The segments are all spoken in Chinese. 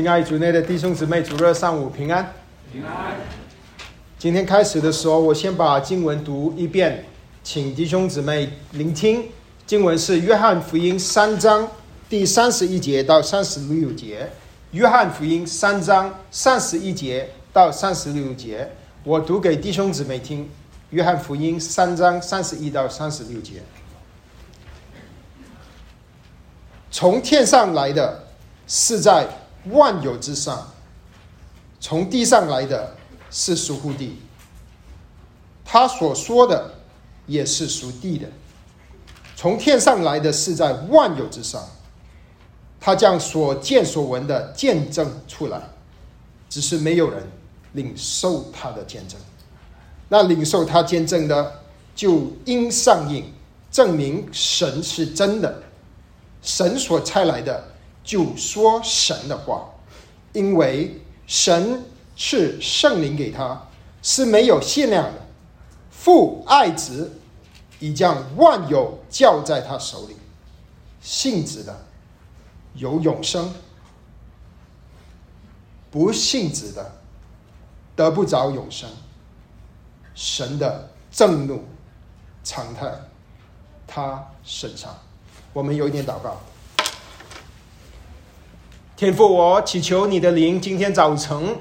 亲爱主内的弟兄姊妹，主日上午平安。平安。今天开始的时候，我先把经文读一遍，请弟兄姊妹聆听。经文是约翰福音三章第三十一节到三十六节。约翰福音三章三十一节到三十六节，我读给弟兄姊妹听。约翰福音三章三十一到三十六节。从天上来的是在万有之上，从地上来的是属乎地。他所说的也是属地的。从天上来的是在万有之上，他将所见所闻的见证出来，只是没有人领受他的见证。那领受他见证的，就应上映，证明神是真的。神所差来的，就说神的话，因为神是圣灵给他，是没有限量的。父爱子，已将万有交在他手里。信子的有永生，不信子的得不着永生。神的震怒常态，他身上。我们有一点祷告，天父，我祈求你的灵今天早晨，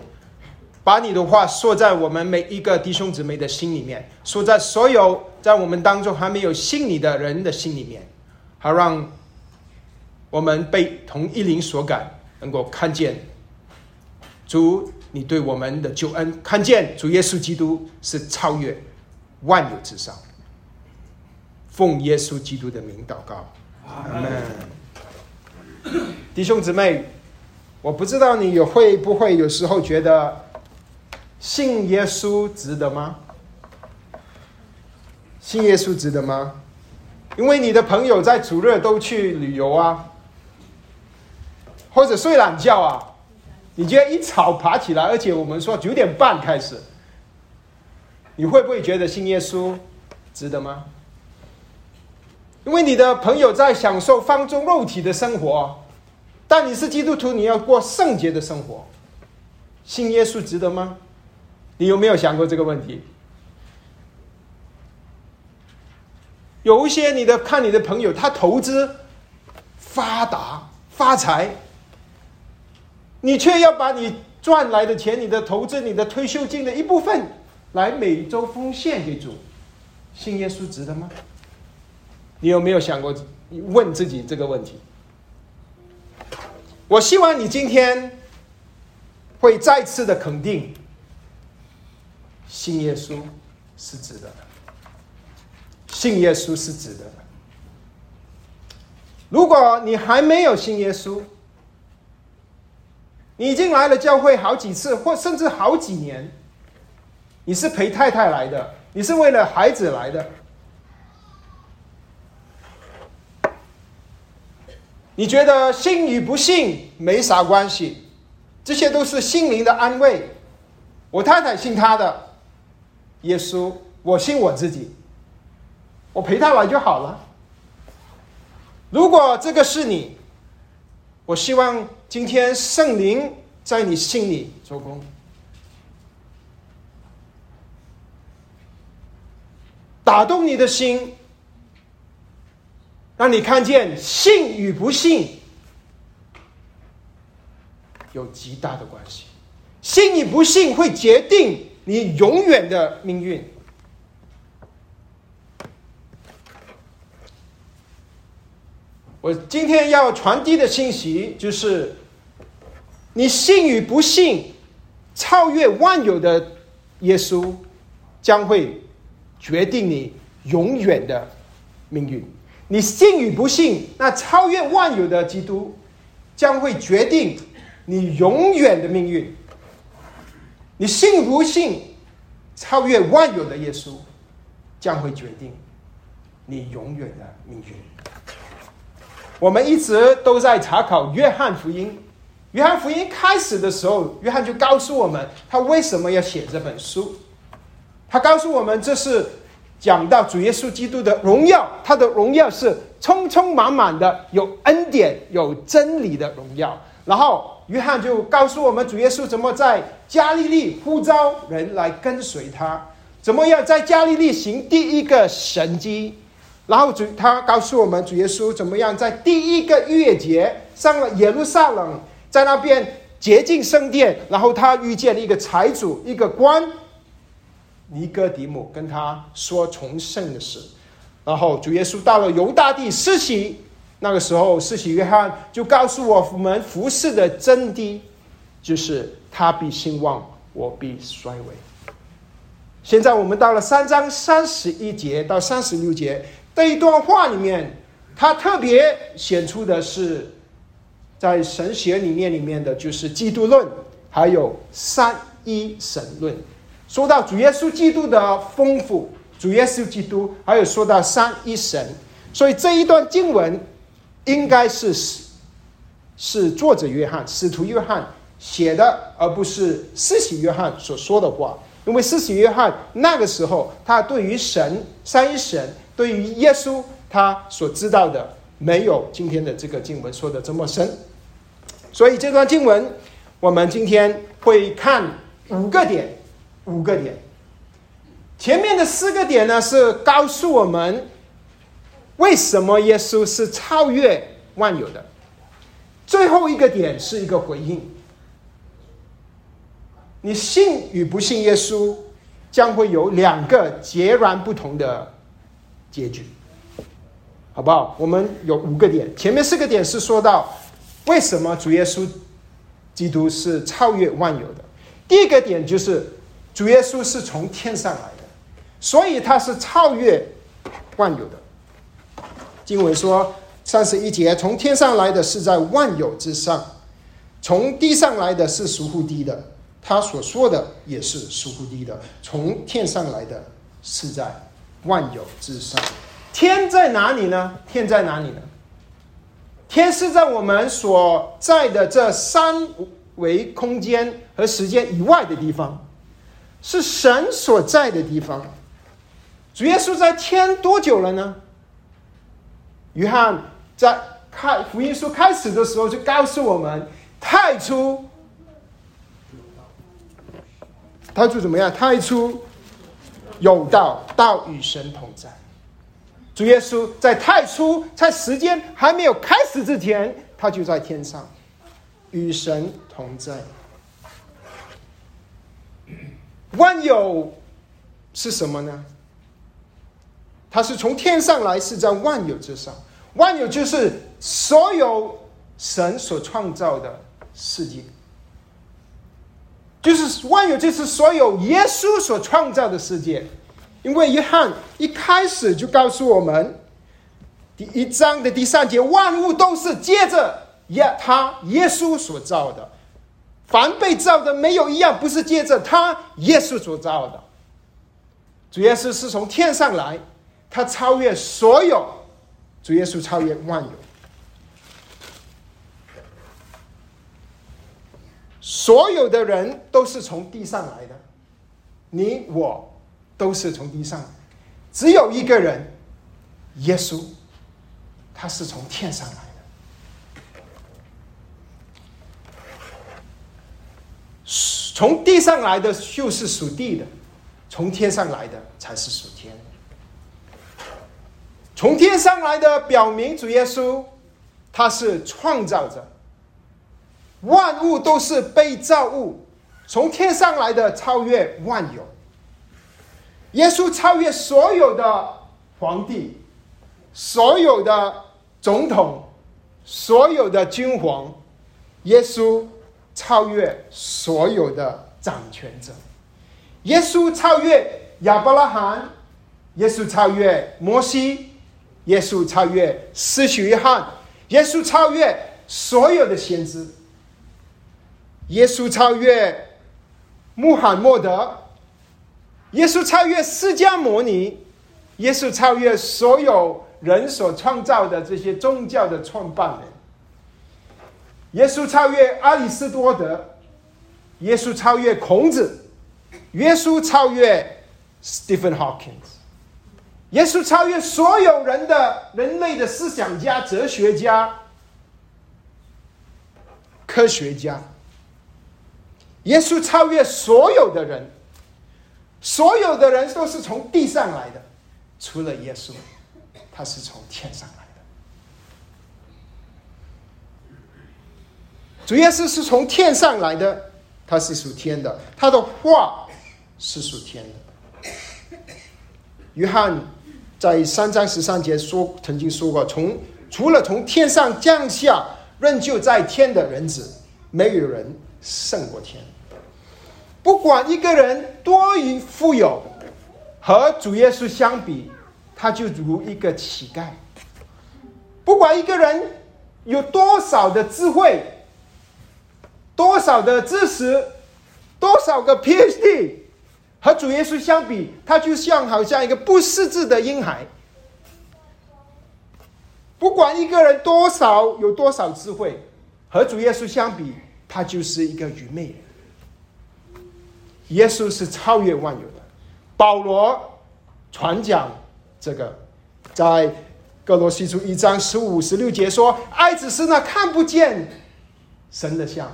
把你的话说在我们每一个弟兄姊妹的心里面，说在所有在我们当中还没有信你的人的心里面，好让我们被同一灵所感，能够看见主你对我们的救恩，看见主耶稣基督是超越万有之上，奉耶稣基督的名祷告。阿门，弟兄姊妹，我不知道你有会不会有时候觉得信耶稣值得吗？信耶稣值得吗？因为你的朋友在主日都去旅游啊，或者睡懒觉啊，你觉得一早爬起来，而且我们说九点半开始，你会不会觉得信耶稣值得吗？因为你的朋友在享受放纵肉体的生活，但你是基督徒，你要过圣洁的生活。信耶稣值得吗？你有没有想过这个问题？有一些你的看你的朋友，他投资发达发财，你却要把你赚来的钱、你的投资、你的退休金的一部分来每周奉献给主，信耶稣值得吗？你有没有想过问自己这个问题？我希望你今天会再次的肯定，信耶稣是值得的，信耶稣是值得的。如果你还没有信耶稣，你已经来了教会好几次，或甚至好几年，你是陪太太来的，你是为了孩子来的。你觉得信与不信没啥关系，这些都是心灵的安慰。我太太信他的耶稣，我信我自己，我陪他来就好了。如果这个是你，我希望今天圣灵在你心里做工，打动你的心。让你看见信与不信有极大的关系，信与不信会决定你永远的命运。我今天要传递的信息就是：你信与不信，超越万有的耶稣将会决定你永远的命运。你信与不信，那超越万有的基督将会决定你永远的命运。你信不信，超越万有的耶稣将会决定你永远的命运。我们一直都在查考约翰福音。约翰福音开始的时候，约翰就告诉我们他为什么要写这本书。他告诉我们这是。讲到主耶稣基督的荣耀，他的荣耀是充充满满的，有恩典、有真理的荣耀，然后约翰就告诉我们主耶稣怎么在加利利呼召人来跟随他，怎么样在加利利行第一个神迹。然后主他告诉我们主耶稣怎么样在第一个月节上了耶路撒冷，在那边洁净圣殿，然后他遇见了一个财主一个官尼哥底母，跟他说重生的事。然后主耶稣到了犹大地施洗，那个时候施洗约翰就告诉我们服侍的真谛，就是他必兴旺，我必衰微。现在我们到了三章三十一节到三十六节。这一段话里面，他特别显出的是，在神学里面里面的就是基督论，还有三一神论。说到主耶稣基督的丰富，主耶稣基督，还有说到三一神，所以这一段经文应该是是是作者约翰使徒约翰写的，而不是施洗约翰所说的话。因为施洗约翰那个时候，他对于神三一神。对于耶稣，他所知道的没有今天的这个经文说的这么深，所以这段经文我们今天会看五个点，五个点。前面的四个点呢是告诉我们为什么耶稣是超越万有的，最后一个点是一个回应。你信与不信耶稣，将会有两个截然不同的。结局，好不好？我们有五个点，前面四个点是说到为什么主耶稣基督是超越万有的。第一个点就是主耶稣是从天上来的，所以他是超越万有的。经文说三十一节，从天上来的是在万有之上，从地上来的是属乎地的。他所说的也是属乎地的，从天上来的是在。万有之上，天在哪里呢？天在哪里呢？天是在我们所在的这三维空间和时间以外的地方，是神所在的地方。主耶稣在天多久了呢？约翰在开福音书开始的时候就告诉我们，太初，太初怎么样？太初。有道，道与神同在。主耶稣在太初，在时间还没有开始之前，他就在天上，与神同在。万有是什么呢？它是从天上来，是在万有之上。万有就是所有神所创造的世界，就是万有，就是所有耶稣所创造的世界。因为约翰一开始就告诉我们，第一章的第三节，万物都是借着耶他耶稣所造的，凡被造的没有一样不是借着他耶稣所造的。主耶稣是从天上来，他超越所有，主耶稣超越万有，所有的人都是从地上来的，你我。都是从地上，只有一个人，耶稣，他是从天上来的。从地上来的就是属地的，从天上来的才是属天。从天上来的表明主耶稣，他是创造者，万物都是被造物，从天上来的超越万有。耶稣超越所有的皇帝，所有的总统，所有的君皇。耶稣超越所有的掌权者。耶稣超越亚伯拉罕，耶稣超越摩西，耶稣超越施洗约翰，耶稣超越所有的先知。耶稣超越穆罕默德。耶稣超越释迦牟尼，耶稣超越所有人所创造的这些宗教的创办人。耶稣超越阿里斯多德，耶稣超越孔子，耶稣超越 Stephen Hawking，耶稣超越所有人的人类的思想家、哲学家。科学家。耶稣超越所有的人，所有的人都是从地上来的，除了耶稣，他是从天上来的。主耶稣是从天上来的，他是属天的，他的话是属天的。约翰在三章十三节说，曾经说过，从除了从天上降下，仍旧在天的人子，没有人胜过天。不管一个人多于富有，和主耶稣相比，他就如一个乞丐。不管一个人有多少的智慧，多少的知识，多少个 PhD，和主耶稣相比，他就像好像一个不识字的婴孩。不管一个人多少有多少智慧，和主耶稣相比，他就是一个愚昧人。耶稣是超越万有的。保罗传讲这个，在哥罗西书一章十五、十六节说：“爱只是那看不见神的像，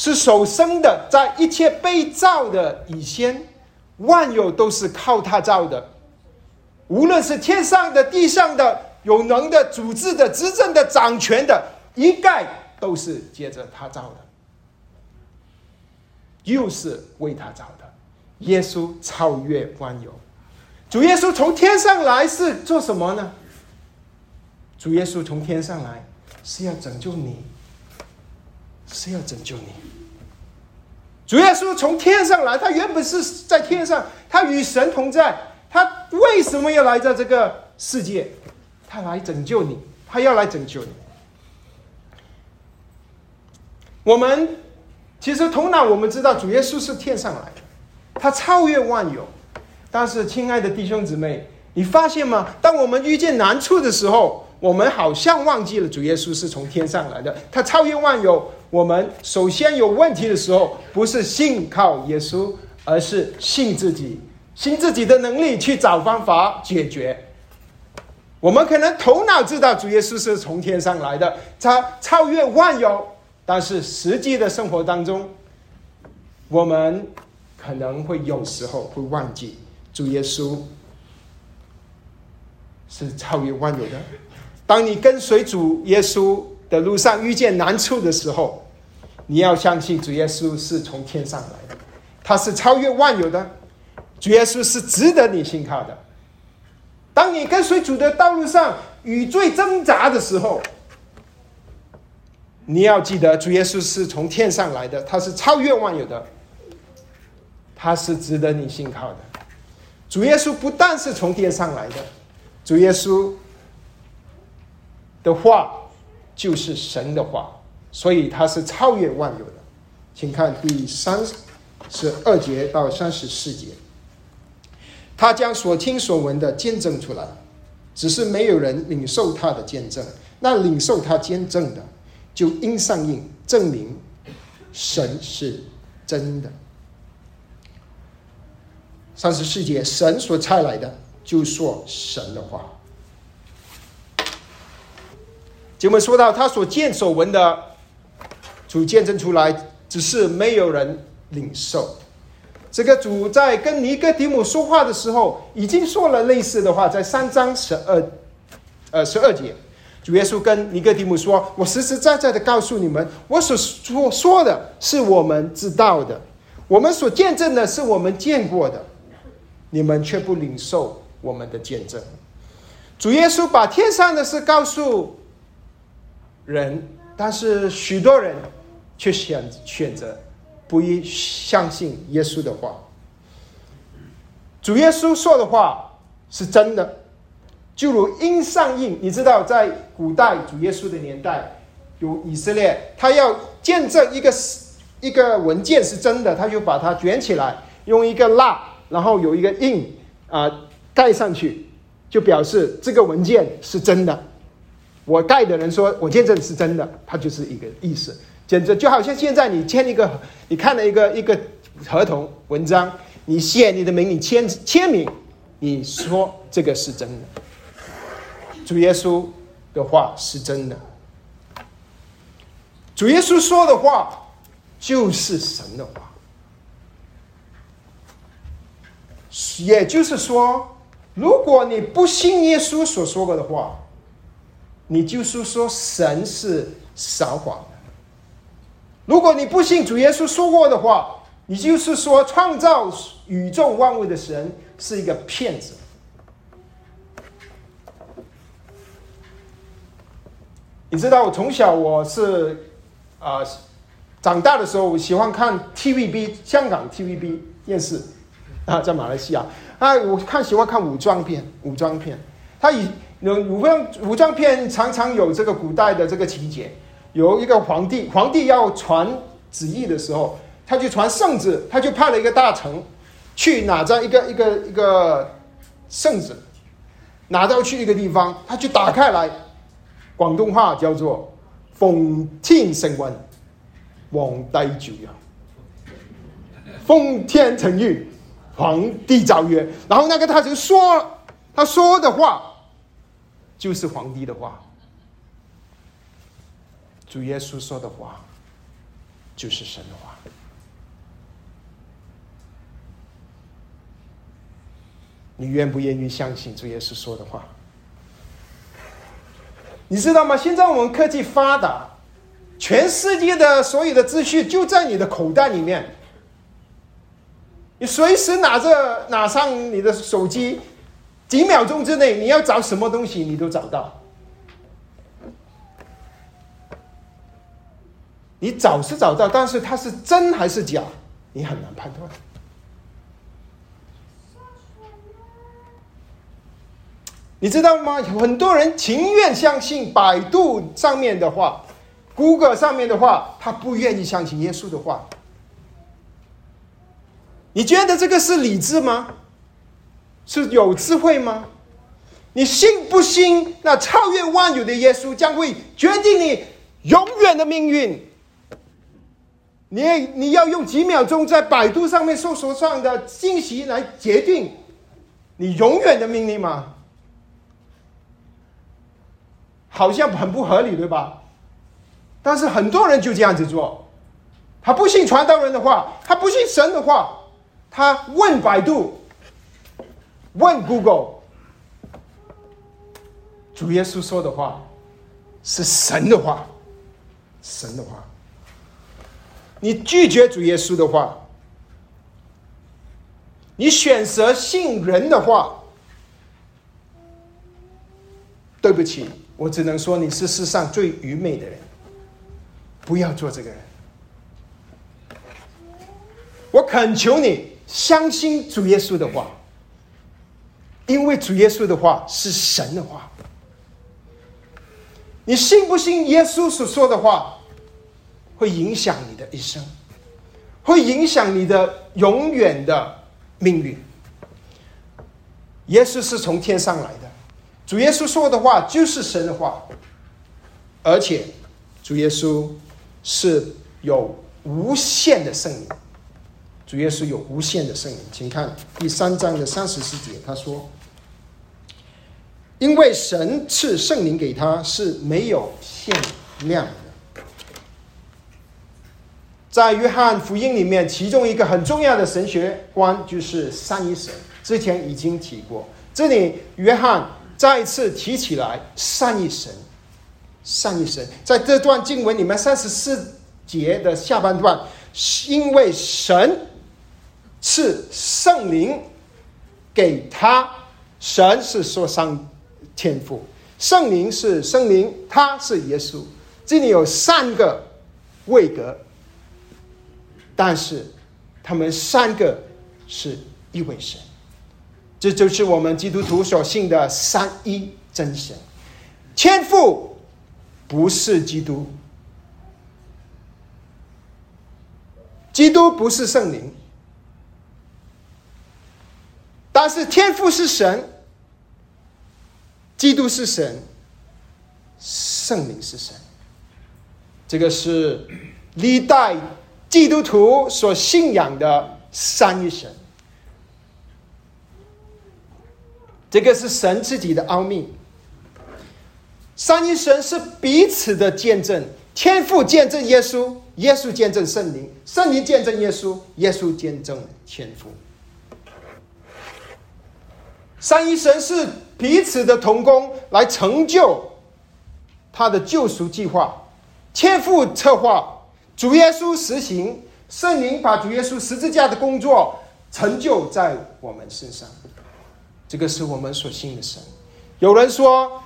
是手生的，在一切被造的以先，万有都是靠他造的。无论是天上的、地上的、有能的、组织的、执政的、掌权的，一概都是接着他造的。”又是为他造的，耶稣超越万有。主耶稣从天上来是做什么呢？主耶稣从天上来是要拯救你，是要拯救你。主耶稣从天上来，他原本是在天上，他与神同在。他为什么要来到这个世界？他来拯救你，他要来拯救你。我们。其实头脑我们知道，主耶稣是天上来的，他超越万有。但是，亲爱的弟兄姊妹，你发现吗？当我们遇见难处的时候，我们好像忘记了主耶稣是从天上来的，他超越万有。我们首先有问题的时候，不是信靠耶稣，而是信自己，信自己的能力去找方法解决。我们可能头脑知道主耶稣是从天上来的，他超越万有。但是实际的生活当中，我们可能会有时候会忘记主耶稣是超越万有的。当你跟随主耶稣的路上遇见难处的时候，你要相信主耶稣是从天上来的，他是超越万有的。主耶稣是值得你信靠的。当你跟随主的道路上与罪挣扎的时候，你要记得，主耶稣是从天上来的，他是超越万有的，他是值得你信靠的。主耶稣不但是从天上来的，主耶稣的话就是神的话，所以他是超越万有的。请看第三十二节到三十四节，他将所听所闻的见证出来，只是没有人领受他的见证。那领受他见证的。就应上映，证明神是真的。三十四节，神所差来的，就说神的话。节目说到他所见所闻的，主见证出来，只是没有人领受。这个主在跟尼哥底母说话的时候，已经说了类似的话，在三章十二，呃，十二节。主耶稣跟尼哥底母说：“我实实在在的告诉你们，我所说说的是我们知道的，我们所见证的是我们见过的，你们却不领受我们的见证。”主耶稣把天上的事告诉人，但是许多人却选选择不一相信耶稣的话。主耶稣说的话是真的。就如因上印，你知道，在古代主耶稣的年代，有以色列，他要见证一个一个文件是真的，他就把它卷起来，用一个蜡，然后有一个印啊盖上去，就表示这个文件是真的。我盖的人说我见证是真的，他就是一个意思。简直就好像现在你签一个，你看了一个一个合同文章，你写你的名，你签签名，你说这个是真的。主耶稣的话是真的。主耶稣说的话就是神的话。也就是说，如果你不信耶稣所说过的话，你就是说神是撒谎的；如果你不信主耶稣说过的话，你就是说创造宇宙万物的神是一个骗子。你知道，我从小我是啊，长大的时候我喜欢看 TVB 香港 TVB 电视。啊，在马来西亚，啊，我看喜欢看武装片，武装片，他以有武装武装片常常有这个古代的这个情节，有一个皇帝，皇帝要传旨意的时候，他就传圣旨，他就派了一个大臣去拿着一个一个一个圣旨，拿到去一个地方，他就打开来，广东话叫做“奉天承运，皇帝诏曰，奉天承运。”皇帝诏曰，然后那个大臣说，他说的话就是皇帝的话，主耶稣说的话就是神的话。你愿不愿意相信主耶稣说的话？你知道吗？现在我们科技发达，全世界的所有的资讯就在你的口袋里面。你随时拿着拿上你的手机，几秒钟之内，你要找什么东西，你都找到。你找是找到，但是它是真还是假，你很难判断。你知道吗？很多人情愿相信百度上面的话，Google 上面的话，他不愿意相信耶稣的话。你觉得这个是理智吗？是有智慧吗？你信不信那超越万有的耶稣将会决定你永远的命运？你你要用几秒钟在百度上面搜索上的信息来决定你永远的命运吗？好像很不合理，对吧？但是很多人就这样子做，他不信传道人的话，他不信神的话。他问百度，问 Google，主耶稣说的话是神的话，神的话。你拒绝主耶稣的话，你选择信人的话，对不起，我只能说你是世上最愚昧的人，不要做这个人。我恳求你。相信主耶稣的话，因为主耶稣的话是神的话。你信不信耶稣所说的话，会影响你的一生，会影响你的永远的命运。耶稣是从天上来的，主耶稣说的话就是神的话，而且主耶稣是有无限的圣灵。主耶稣有无限的圣灵，请看第三章的三十四节，他说：“因为神赐圣灵给他是没有限量。”在约翰福音里面，其中一个很重要的神学观就是三一神，之前已经提过。这里约翰再次提起来三一神，三一神，在这段经文里面三十四节的下半段，因为神。是圣灵给他，神是说上天赋，圣灵是圣灵，他是耶稣。这里有三个位格，但是他们三个是一位神，这就是我们基督徒所信的三一真神。天赋不是基督，基督不是圣灵。但是天父是神，基督是神，圣灵是神。这个是历代基督徒所信仰的三一神。这个是神自己的奥秘。三一神是彼此的见证。天父见证耶稣，耶稣见证圣灵，圣灵见证耶稣，耶稣见证天父。三一神是彼此的同工，来成就他的救赎计划。天父策划，主耶稣实行，圣灵把主耶稣十字架的工作成就在我们身上。这个是我们所信的神。有人说，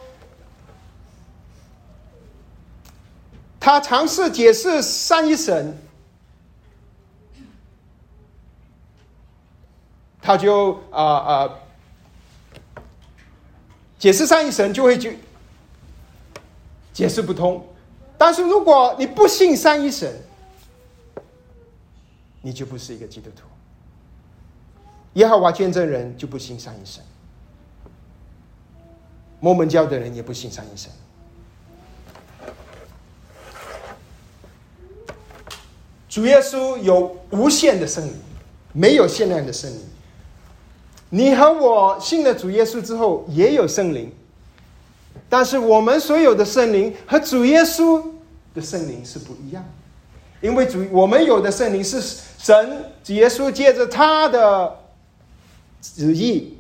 他尝试解释三一神，他就啊啊。解释三一神就会去解释不通，但是如果你不信三一神，你就不是一个基督徒。耶和华见证人就不信三一神，摩门教的人也不信三一神。主耶稣有无限的圣灵，没有限量的圣灵。你和我信了主耶稣之后，也有圣灵，但是我们所有的圣灵和主耶稣的圣灵是不一样，因为主我们有的圣灵是神主耶稣借着他的旨意，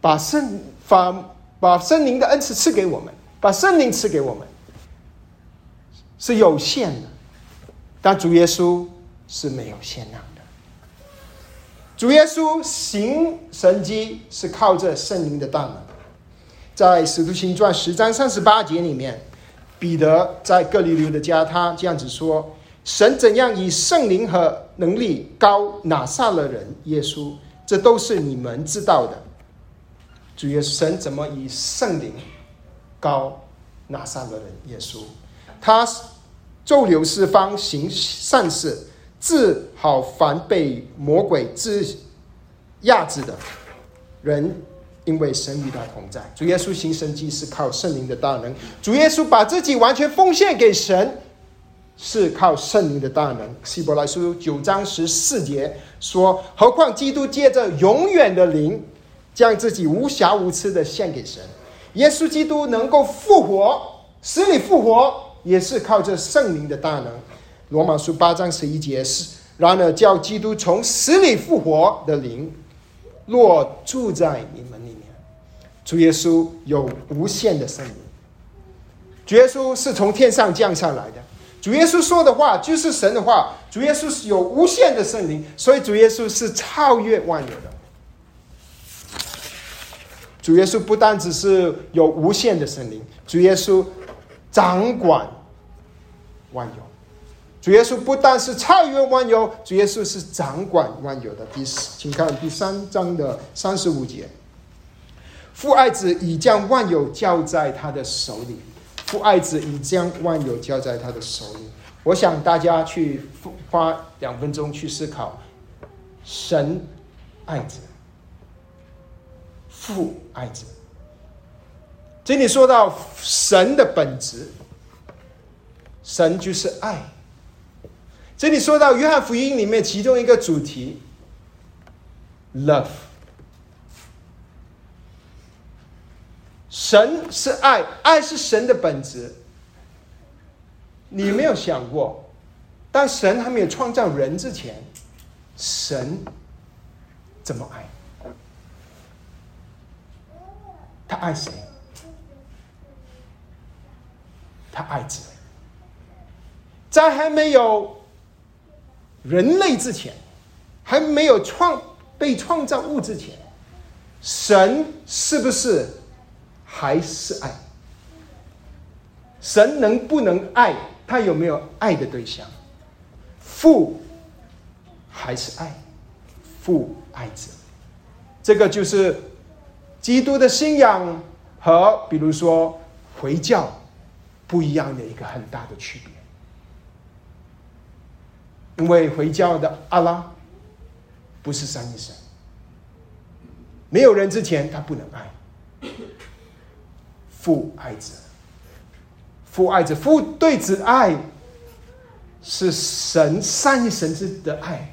把圣把把圣灵的恩赐赐给我们，把圣灵赐给我们，是有限的，但主耶稣是没有限量的。主耶稣行神迹是靠着圣灵的大能，在使徒行传十章三十八节里面，彼得在各里流的家，他这样子说：“神怎样以圣灵和能力高拿撒勒人耶稣，这都是你们知道的。主耶稣神怎么以圣灵高拿撒勒人耶稣？他周流四方行善事。”治好凡被魔鬼治压制的人，因为神与他同在。主耶稣行神迹是靠圣灵的大能。主耶稣把自己完全奉献给神，是靠圣灵的大能。希伯来书九章十四节说：“何况基督借着永远的灵，将自己无瑕无疵的献给神。耶稣基督能够复活，死里复活，也是靠着圣灵的大能。”罗马书八章十一节是，然而叫基督从死里复活的灵，若住在你们里面，主耶稣有无限的圣灵。主耶稣是从天上降下来的，主耶稣说的话就是神的话。主耶稣是有无限的圣灵，所以主耶稣是超越万有的。主耶稣不单只是有无限的圣灵，主耶稣掌管万有。主耶稣不但是超越万有，主耶稣是掌管万有的。第四，请看第三章的三十五节。父爱子已将万有交在他的手里，父爱子已将万有交在他的手里。我想大家去花两分钟去思考：神爱子，父爱子。这里说到神的本质，神就是爱。这里说到约翰福音里面其中一个主题，love，神是爱，爱是神的本质。你没有想过，当神还没有创造人之前，神怎么爱？他爱谁？他爱子，在还没有。人类之前还没有创被创造物之前，神是不是还是爱？神能不能爱？他有没有爱的对象？父还是爱？父爱子，这个就是基督的信仰和比如说回教不一样的一个很大的区别。因为回教的阿拉不是三一神，没有人之前他不能爱。父爱子，父爱子，父对子爱是神三一神之的爱，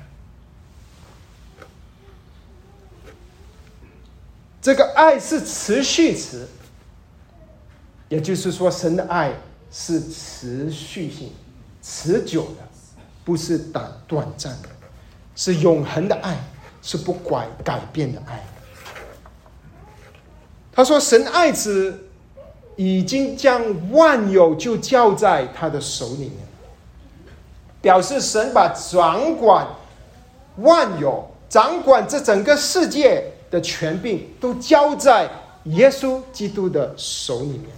这个爱是持续词，也就是说，神的爱是持续性、持久的，不是短短暂的，是永恒的爱，是不改改变的爱。他说：“神爱子已经将万有就交在他的手里面，表示神把掌管万有、掌管这整个世界的权柄都交在耶稣基督的手里面。”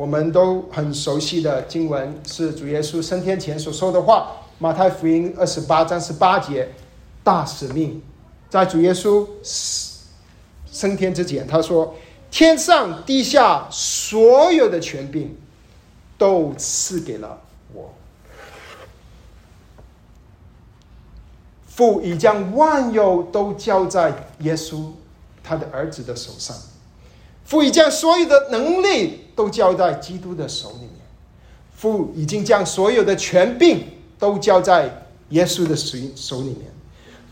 我们都很熟悉的经文是主耶稣升天前所说的话，《马太福音》二十八章十八节，大使命，在主耶稣升天之前，他说：“天上地下所有的权柄，都赐给了我。父已将万有都交在耶稣他的儿子的手上。”父已将所有的能力都交在基督的手里面，父已经将所有的权柄都交在耶稣的手手里面，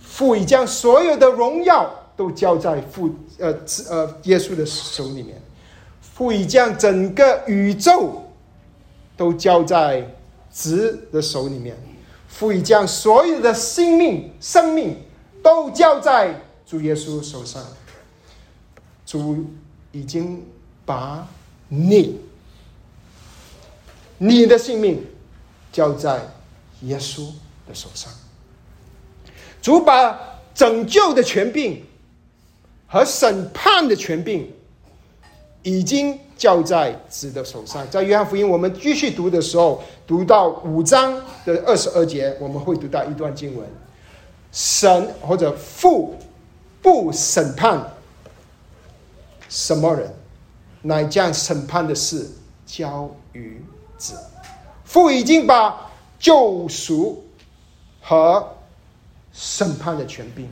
父已将所有的荣耀都交在父呃呃耶稣的手里面，父已将整个宇宙都交在子的手里面，父已将所有的生命生命都交在主耶稣手上，主。已经把你、你的性命交在耶稣的手上。主把拯救的权柄和审判的权柄已经交在子的手上。在约翰福音，我们继续读的时候，读到五章的二十二节，我们会读到一段经文：神或者父不审判。什么人，乃将审判的事交于子？父已经把救赎和审判的权柄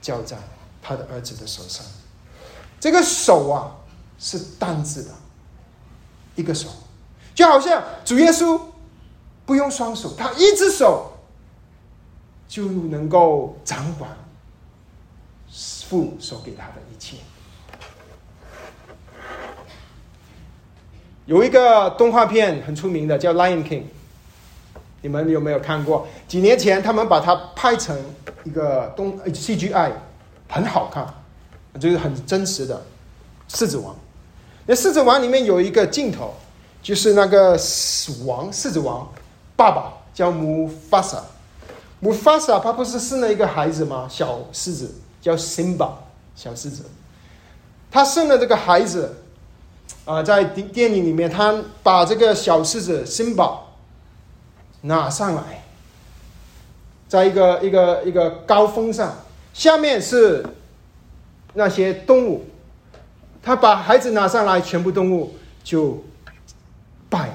交在他的儿子的手上。这个手啊，是单字的一个手，就好像主耶稣不用双手，他一只手就能够掌管父所给他的一切。有一个动画片很出名的，叫《Lion King》，你们有没有看过？几年前他们把它拍成一个动 CGI，很好看，就是很真实的狮子王。那狮子王里面有一个镜头，就是那个王狮子王爸爸叫姆法萨，姆法萨他不是生了一个孩子吗？小狮子叫 Simba，小狮子，他生了这个孩子。啊，在电电影里面，他把这个小狮子辛巴拿上来，在一个一个一个高峰上，下面是那些动物，他把孩子拿上来，全部动物就拜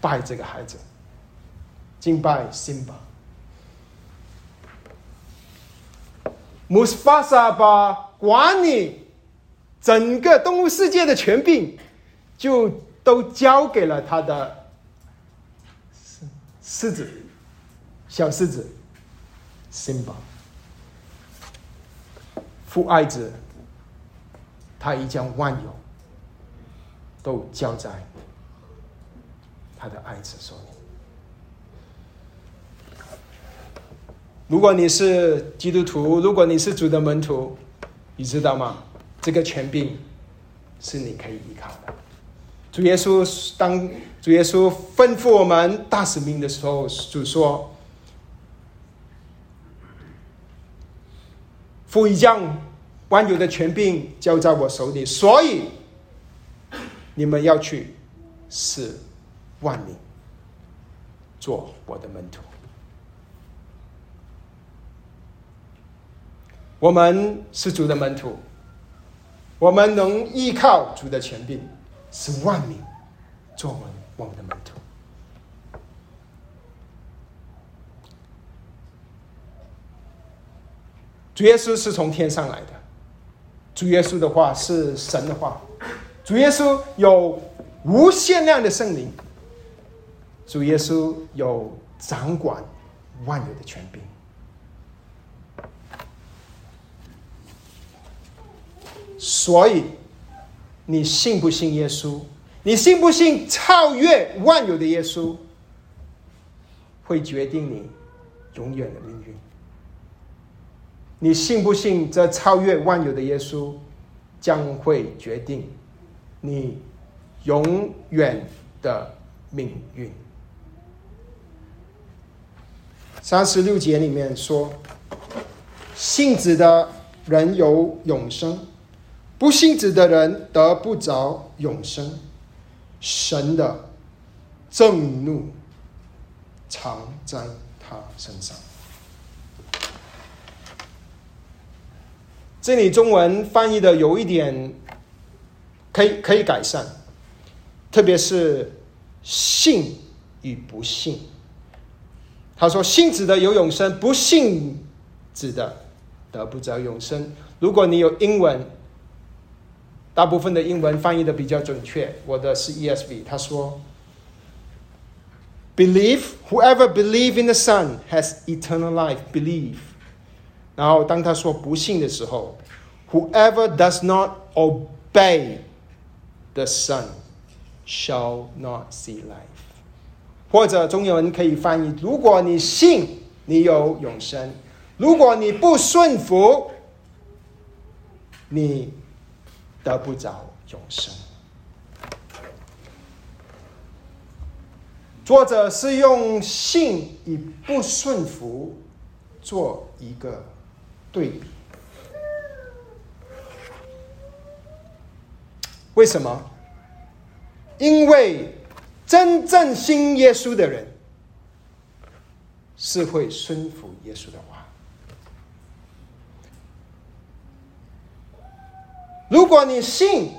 拜这个孩子，敬拜辛巴。穆斯法萨把管理。整个动物世界的权柄，就都交给了他的狮狮子，小狮子，辛巴，父爱子，他已将万有都交在他的爱子手里。如果你是基督徒，如果你是主的门徒，你知道吗？这个权柄是你可以依靠的。主耶稣当主耶稣吩咐我们大使命的时候，主说：“父已将万有的权柄交在我手里，所以你们要去使万民做我的门徒。”我们是主的门徒。我们能依靠主的权柄，使万民做我们我们的门徒。主耶稣是从天上来的，主耶稣的话是神的话，主耶稣有无限量的圣灵，主耶稣有掌管万有的权柄。所以，你信不信耶稣？你信不信超越万有的耶稣会决定你永远的命运？你信不信这超越万有的耶稣将会决定你永远的命运？三十六节里面说：“信子的人有永生，不信子的人得不着永生。神的正怒常在他身上。”这里中文翻译的有一点可以可以改善，特别是信与不信。他说：“信子的有永生，不信子的得不着永生。”如果你有英文，大部分的英文翻译的比较准确。我的是 ESV，他说：“Believe whoever believe in the Son has eternal life. Believe。”然后当他说不信的时候，“Whoever does not obey the Son shall not see life。”或者中文可以翻译：如果你信，你有永生；如果你不顺服，你得不着永生。作者是用信与不顺服做一个对比。为什么？因为。真正信耶稣的人，是会顺服耶稣的。如果你信，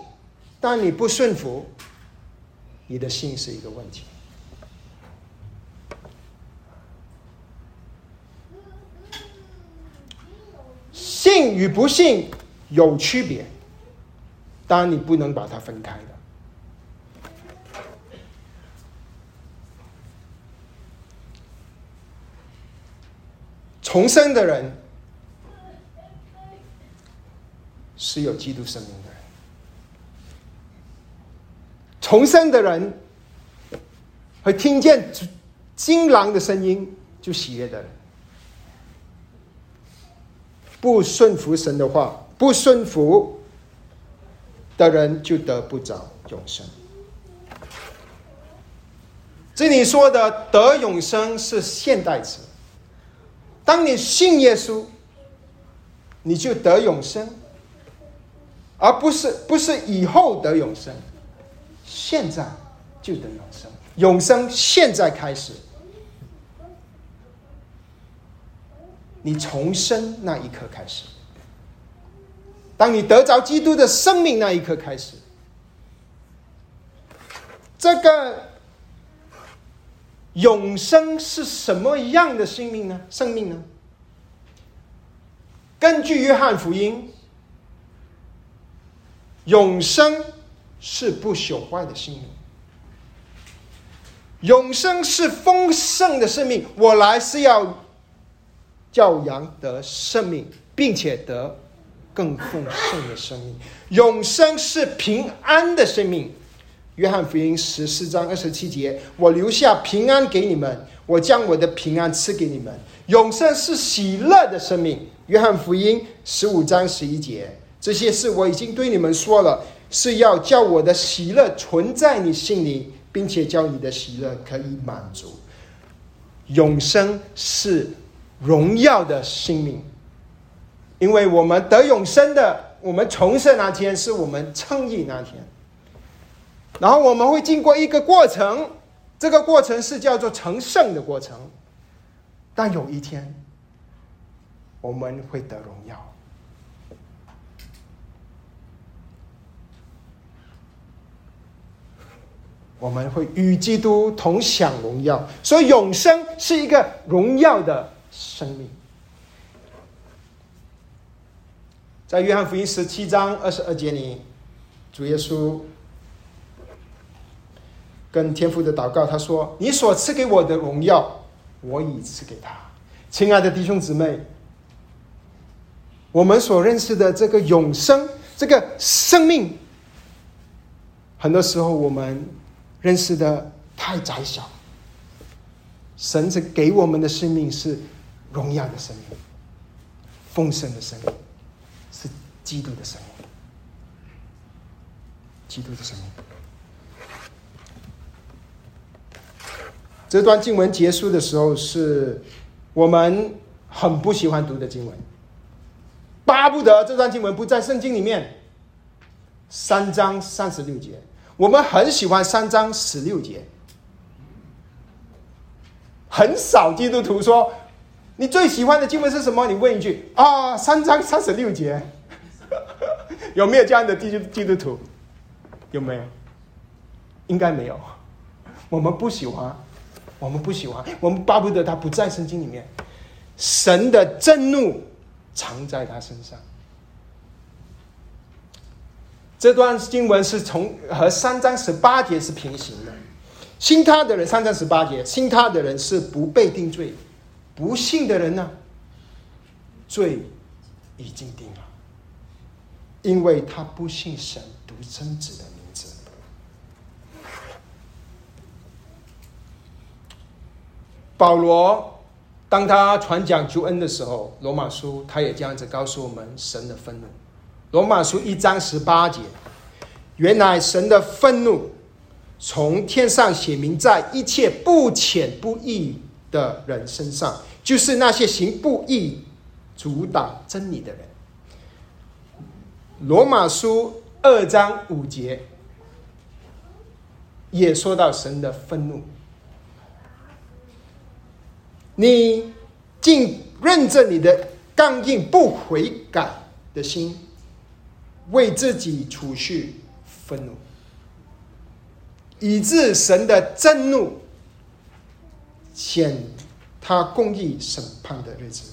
但你不顺服，你的信是一个问题。信与不信有区别，但你不能把它分开的。重生的人是有基督生命的人，重生的人会听见金狼的声音就喜悦的人，不顺服神的话，不顺服的人就得不着永生。这里说的得永生是现代词。当你信耶稣，你就得永生，而不是不是以后得永生，现在就得永生。永生现在开始，你重生那一刻开始，当你得着基督的生命那一刻开始，这个。永生是什么样的生命呢？生命呢？根据约翰福音，永生是不朽坏的生命，永生是丰盛的生命。我来是要教养得生命，并且得更丰盛的生命。永生是平安的生命。约翰福音十四章二十七节：“我留下平安给你们，我将我的平安赐给你们。永生是喜乐的生命。”约翰福音十五章十一节：“这些事我已经对你们说了，是要叫我的喜乐存在你心里，并且叫你的喜乐可以满足。”永生是荣耀的生命，因为我们得永生的，我们重生那天是我们称义那天。然后我们会经过一个过程，这个过程是叫做成圣的过程。但有一天，我们会得荣耀，我们会与基督同享荣耀。所以永生是一个荣耀的生命。在约翰福音十七章二十二节里，主耶稣。跟天父的祷告，他说：“你所赐给我的荣耀，我已赐给他。”亲爱的弟兄姊妹，我们所认识的这个永生、这个生命，很多时候我们认识的太窄小。神是给我们的生命是荣耀的生命、丰盛的生命，是基督的生命，基督的生命。这段经文结束的时候，是我们很不喜欢读的经文，巴不得这段经文不在圣经里面。三章三十六节，我们很喜欢三章十六节。很少基督徒说：“你最喜欢的经文是什么？”你问一句啊，三章三十六节，有没有这样的基督基督徒？有没有？应该没有。我们不喜欢，我们不喜欢，我们巴不得他不在圣经里面。神的震怒藏在他身上。这段经文是从和三章十八节是平行的。信他的人，三章十八节，信他的人是不被定罪；不信的人呢，罪已经定了，因为他不信神独生子的名字。保罗当他传讲救恩的时候，罗马书他也这样子告诉我们神的愤怒。罗马书一章十八节，原来神的愤怒。从天上写明在一切不浅不义的人身上，就是那些行不义、阻挡真理的人。罗马书二章五节也说到神的愤怒，你竟认证你的刚硬不悔改的心，为自己储蓄愤怒。以致神的震怒显他公义审判的日子，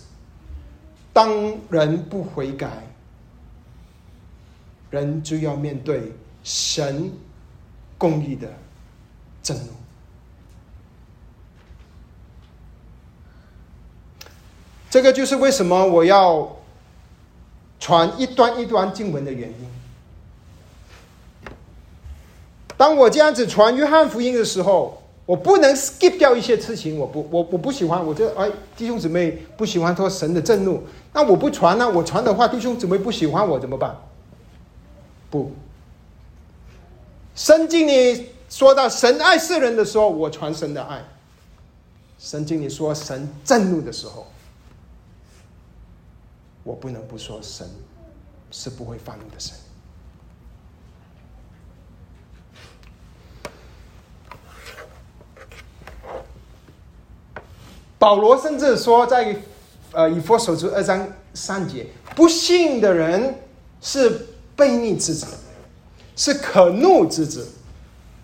当人不悔改，人就要面对神公义的震怒。这个就是为什么我要传一段一段经文的原因。当我这样子传约翰福音的时候，我不能 skip 掉一些事情。我不，我我不喜欢。我觉得，哎，弟兄姊妹不喜欢说神的震怒，那我不传呢？我传的话，弟兄姊妹不喜欢我怎么办？不，圣经里说到神爱世人的时候，我传神的爱；圣经里说神震怒的时候，我不能不说神是不会发怒的神。保罗甚至说，在呃以佛所书二章三节，不信的人是悖逆之子，是可怒之子。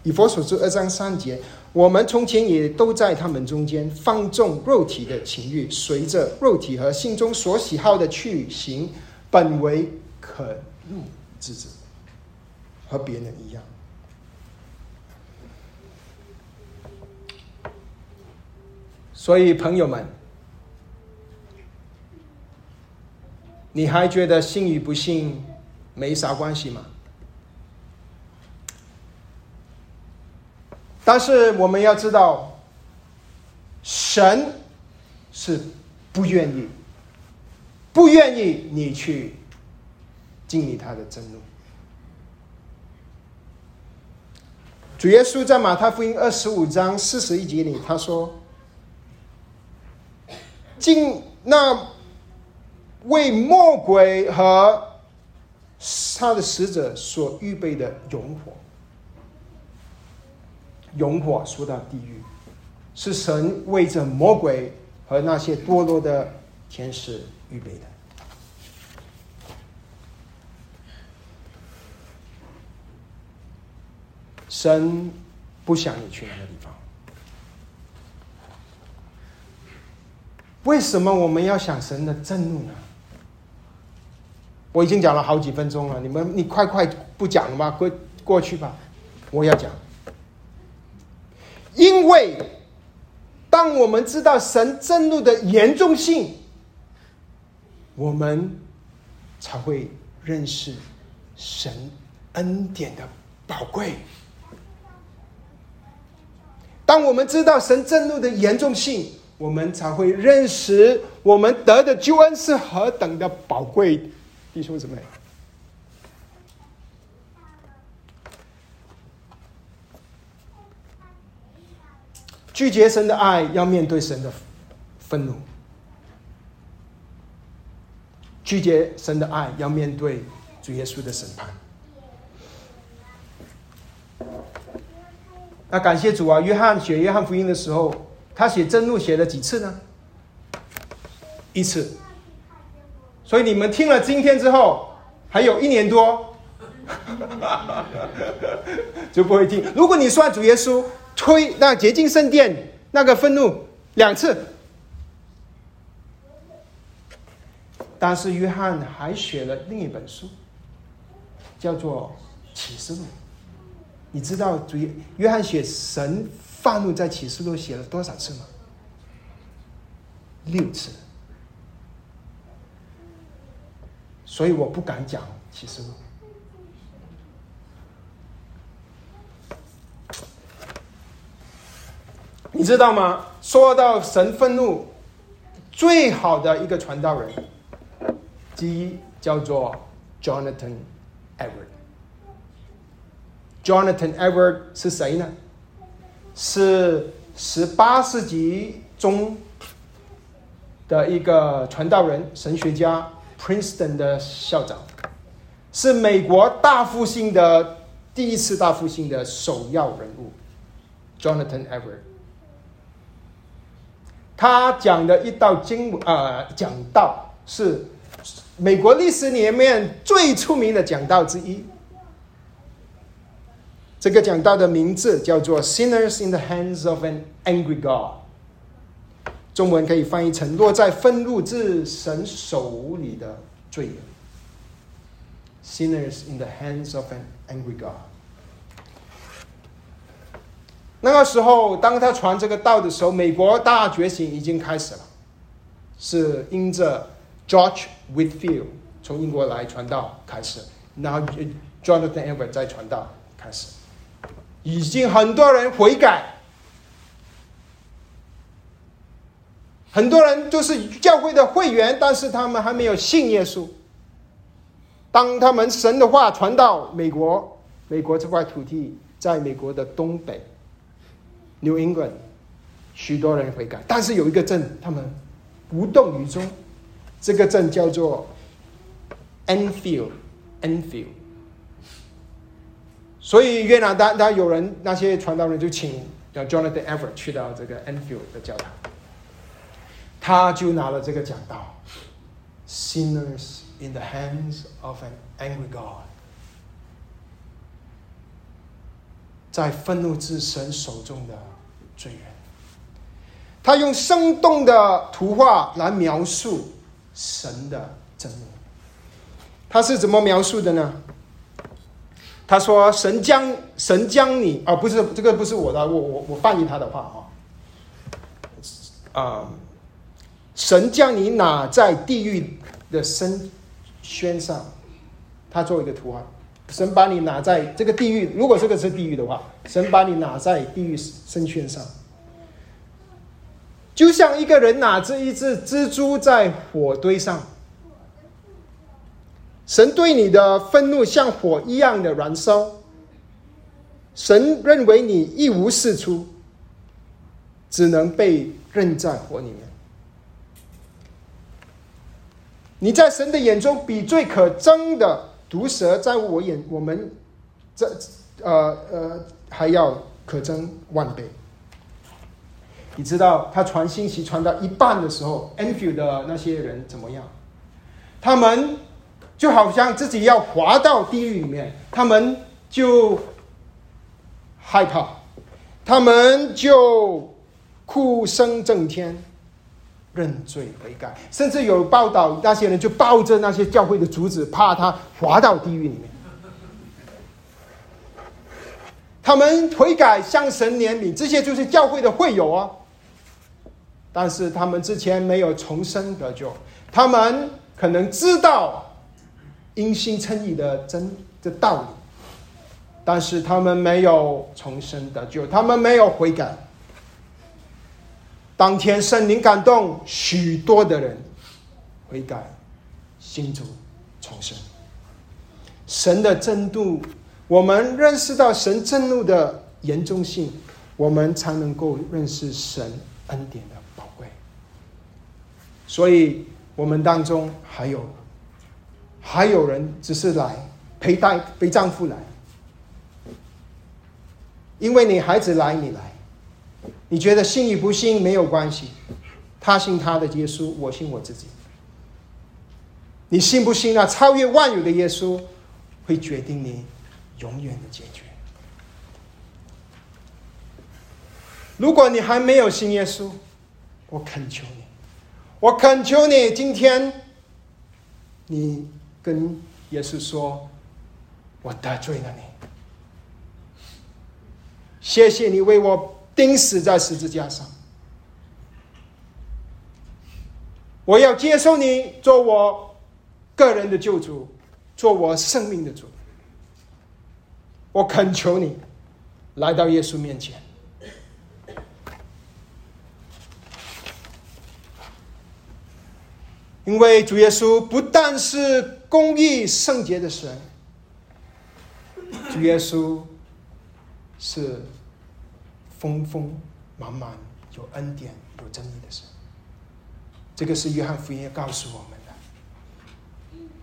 以佛所书二章三节，我们从前也都在他们中间放纵肉体的情欲，随着肉体和心中所喜好的去行，本为可怒之子，和别人一样。所以，朋友们，你还觉得信与不信没啥关系吗？但是我们要知道，神是不愿意，不愿意你去经历他的震怒。主耶稣在马太福音二十五章四十一节里，他说。进那为魔鬼和他的使者所预备的永火，永火输到地狱，是神为着魔鬼和那些堕落的天使预备的。神不想你去那个地方。为什么我们要想神的震怒呢？我已经讲了好几分钟了，你们你快快不讲了吗？过过去吧，我要讲。因为当我们知道神震怒的严重性，我们才会认识神恩典的宝贵。当我们知道神震怒的严重性，我们才会认识我们得的救恩是何等的宝贵。弟兄姊妹，拒绝神的爱，要面对神的愤怒；拒绝神的爱，要面对主耶稣的审判。那感谢主啊！约翰写约翰福音的时候，他写真怒写了几次呢？一次。所以你们听了今天之后，还有一年多，就不会听。如果你算主耶稣吹那洁净圣殿那个愤怒两次，但是约翰还写了另一本书，叫做启示录。你知道主约翰写神愤怒在启示录写了多少次吗？六次。所以我不敢讲启示录。你知道吗？说到神愤怒，最好的一个传道人，第一叫做 Jonathan Edward。Jonathan Edward 是谁呢？是十八世纪中的一个传道人、神学家，Princeton 的校长，是美国大复兴的第一次大复兴的首要人物。Jonathan Edward，他讲的一道经呃讲道是美国历史里面最出名的讲道之一。这个讲道的名字叫做《Sinners in the Hands of an Angry God》，中文可以翻译成“落在愤怒之神手里的罪人”。Sinners in the hands of an angry God。那个时候，当他传这个道的时候，美国大觉醒已经开始了，是因着 George Whitfield 从英国来传道开始，然后 Jonathan Edwards 在传道开始。已经很多人悔改，很多人都是教会的会员，但是他们还没有信耶稣。当他们神的话传到美国，美国这块土地，在美国的东北，New England，许多人悔改，但是有一个镇，他们无动于衷，这个镇叫做 Enfield，Enfield。所以越南当当有人那些传道人就请 Jonathan Ever 去到这个 Enfield 的教堂，他就拿了这个讲道：Sinners in the hands of an angry God，在愤怒之神手中的罪人。他用生动的图画来描述神的真怒。他是怎么描述的呢？他说：“神将神将你啊，不是这个不是我的，我我我翻译他的话啊，啊，神将你拿在地狱的深轩上，他做一个图画，神把你拿在这个地狱，如果这个是地狱的话，神把你拿在地狱深圈上，就像一个人拿着一只蜘蛛在火堆上。”神对你的愤怒像火一样的燃烧，神认为你一无是处，只能被扔在火里面。你在神的眼中比最可憎的毒蛇，在我眼我们这呃呃还要可憎万倍。你知道他传信息传到一半的时候，Enfield 的那些人怎么样？他们。就好像自己要滑到地狱里面，他们就害怕，他们就哭声震天，认罪悔改，甚至有报道，那些人就抱着那些教会的竹子，怕他滑到地狱里面。他们悔改向神怜悯，这些就是教会的会友啊。但是他们之前没有重生得救，他们可能知道。因心称义的真的道理，但是他们没有重生得救，他们没有悔改。当天圣灵感动许多的人悔改，心主重生。神的震怒，我们认识到神震怒的严重性，我们才能够认识神恩典的宝贵。所以，我们当中还有还有人只是来陪带陪丈夫来，因为你孩子来，你来。你觉得信与不信没有关系，他信他的耶稣，我信我自己。你信不信那超越万有的耶稣，会决定你永远的结局。如果你还没有信耶稣，我恳求你，我恳求你，今天你跟耶稣说，我得罪了你，谢谢你为我。钉死在十字架上，我要接受你做我个人的救主，做我生命的主。我恳求你来到耶稣面前，因为主耶稣不但是公义圣洁的神，主耶稣是。丰丰满满有恩典有真理的神，这个是约翰福音告诉我们的。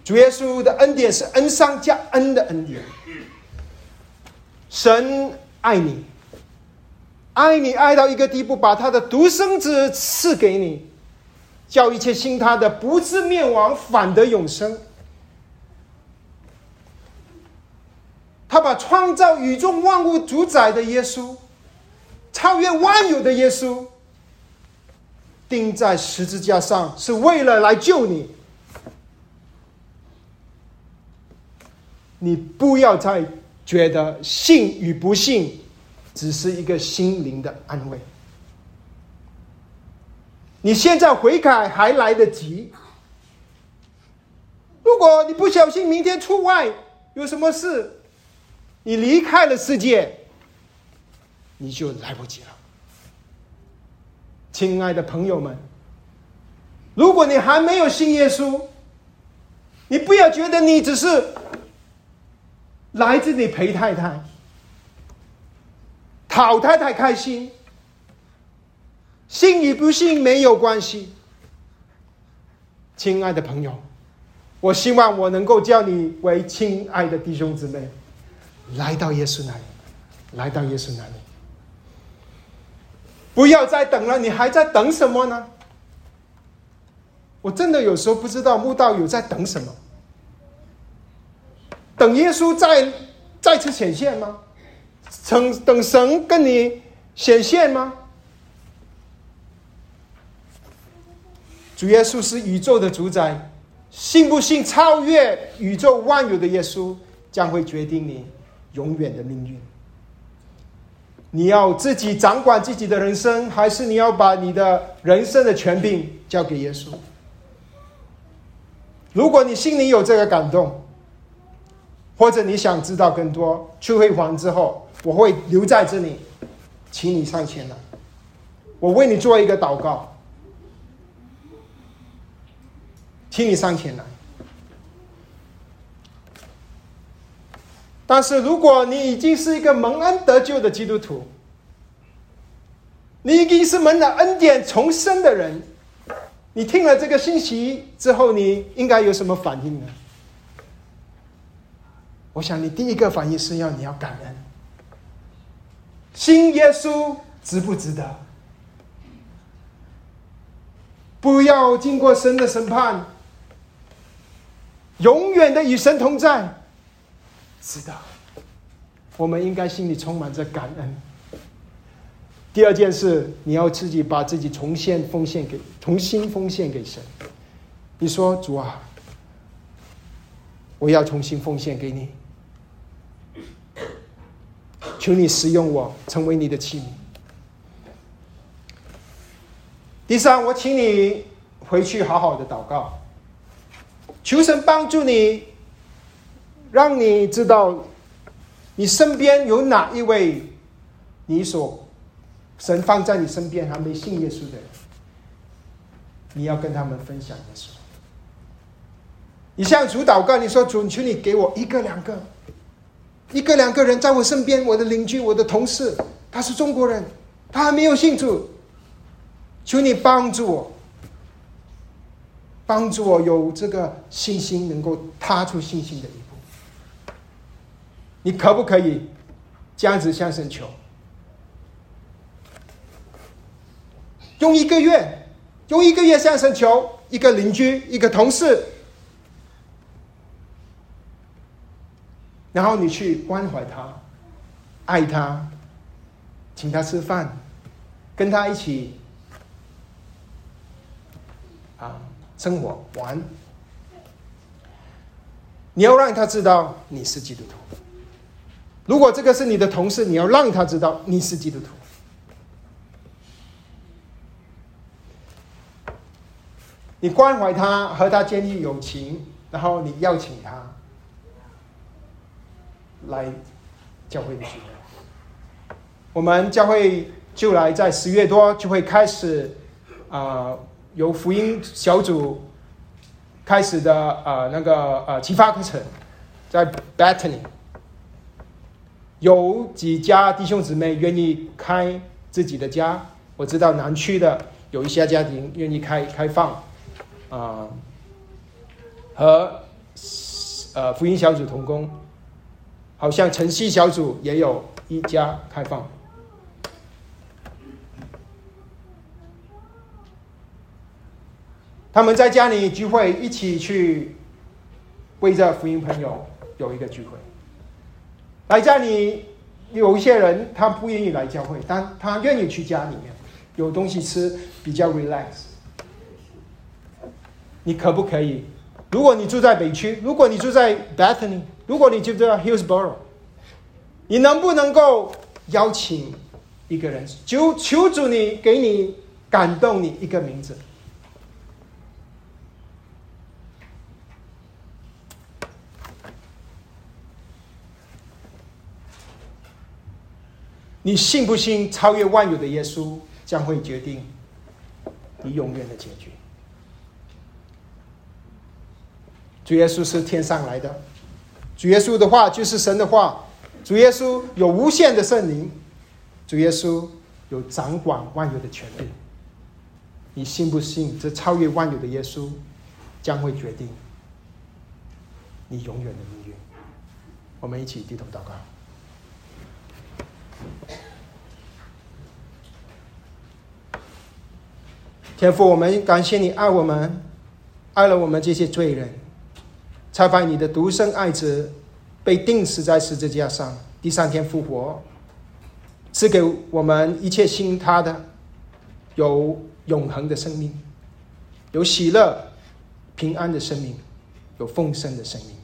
主耶稣的恩典是恩上加恩的恩典。神爱你，爱你爱到一个地步，把他的独生子赐给你，叫一切信他的不至灭亡，反得永生。他把创造宇宙万物主宰的耶稣。超越万有的耶稣，钉在十字架上，是为了来救你。你不要再觉得信与不信，只是一个心灵的安慰。你现在悔改还来得及。如果你不小心明天出外有什么事，你离开了世界。你就来不及了，亲爱的朋友们，如果你还没有信耶稣，你不要觉得你只是来这里陪太太、讨太太开心，信与不信没有关系。亲爱的朋友，我希望我能够叫你为亲爱的弟兄姊妹，来到耶稣那里，来到耶稣那里。不要再等了，你还在等什么呢？我真的有时候不知道慕道友在等什么，等耶稣再再次显现吗？等等神跟你显现吗？主耶稣是宇宙的主宰，信不信超越宇宙万有的耶稣，将会决定你永远的命运。你要自己掌管自己的人生，还是你要把你的人生的权柄交给耶稣？如果你心里有这个感动，或者你想知道更多，去会完之后，我会留在这里，请你上前来，我为你做一个祷告，请你上前来。但是，如果你已经是一个蒙恩得救的基督徒，你已经是蒙了恩典重生的人，你听了这个信息之后，你应该有什么反应呢？我想，你第一个反应是要你要感恩，信耶稣值不值得？不要经过神的审判，永远的与神同在。知道，我们应该心里充满着感恩。第二件事，你要自己把自己重新奉献给，重新奉献给神。你说主啊，我要重新奉献给你，求你使用我，成为你的器皿。第三，我请你回去好好的祷告，求神帮助你。让你知道，你身边有哪一位你所神放在你身边还没信耶稣的人？你要跟他们分享耶稣。你向主祷告，你说主，求你给我一个两个，一个两个人在我身边，我的邻居，我的同事，他是中国人，他还没有信主，求你帮助我，帮助我有这个信心，能够踏出信心的一步。你可不可以这样子向神求？用一个月，用一个月向神求，一个邻居，一个同事。然后你去关怀他，爱他，请他吃饭，跟他一起啊生活玩。你要让他知道你是基督徒。如果这个是你的同事，你要让他知道你是基督徒。你关怀他，和他建立友情，然后你邀请他。来教会的聚会，我们教会就来在十月多就会开始啊，由福音小组开始的呃那个呃启发课程，在 Bethany，有几家弟兄姊妹愿意开自己的家，我知道南区的有一些家庭愿意开开放啊，和呃福音小组同工。好像晨曦小组也有一家开放，他们在家里聚会，一起去为着福音朋友有一个聚会。来家里有一些人，他不愿意来教会，但他愿意去家里面有东西吃，比较 relax。你可不可以？如果你住在北区，如果你住在 Bethany。如果你住在 Hillsboro，你能不能够邀请一个人？求求主你给你感动你一个名字。你信不信超越万有的耶稣将会决定你永远的结局？主耶稣是天上来的。主耶稣的话就是神的话，主耶稣有无限的圣灵，主耶稣有掌管万有的权利。你信不信？这超越万有的耶稣将会决定你永远的命运。我们一起低头祷告。天父，我们感谢你爱我们，爱了我们这些罪人。才把你的独生爱子被钉死在十字架上，第三天复活，赐给我们一切信他的有永恒的生命，有喜乐、平安的生命，有丰盛的生命。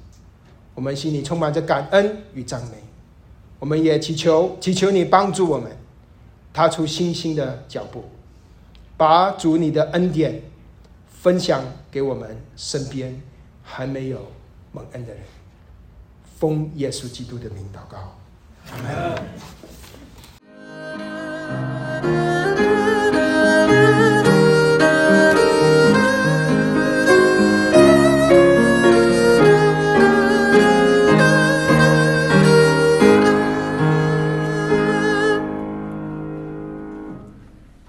我们心里充满着感恩与赞美。我们也祈求祈求你帮助我们踏出新兴的脚步，把主你的恩典分享给我们身边还没有。蒙恩的人，奉耶稣基督的名祷告，阿门。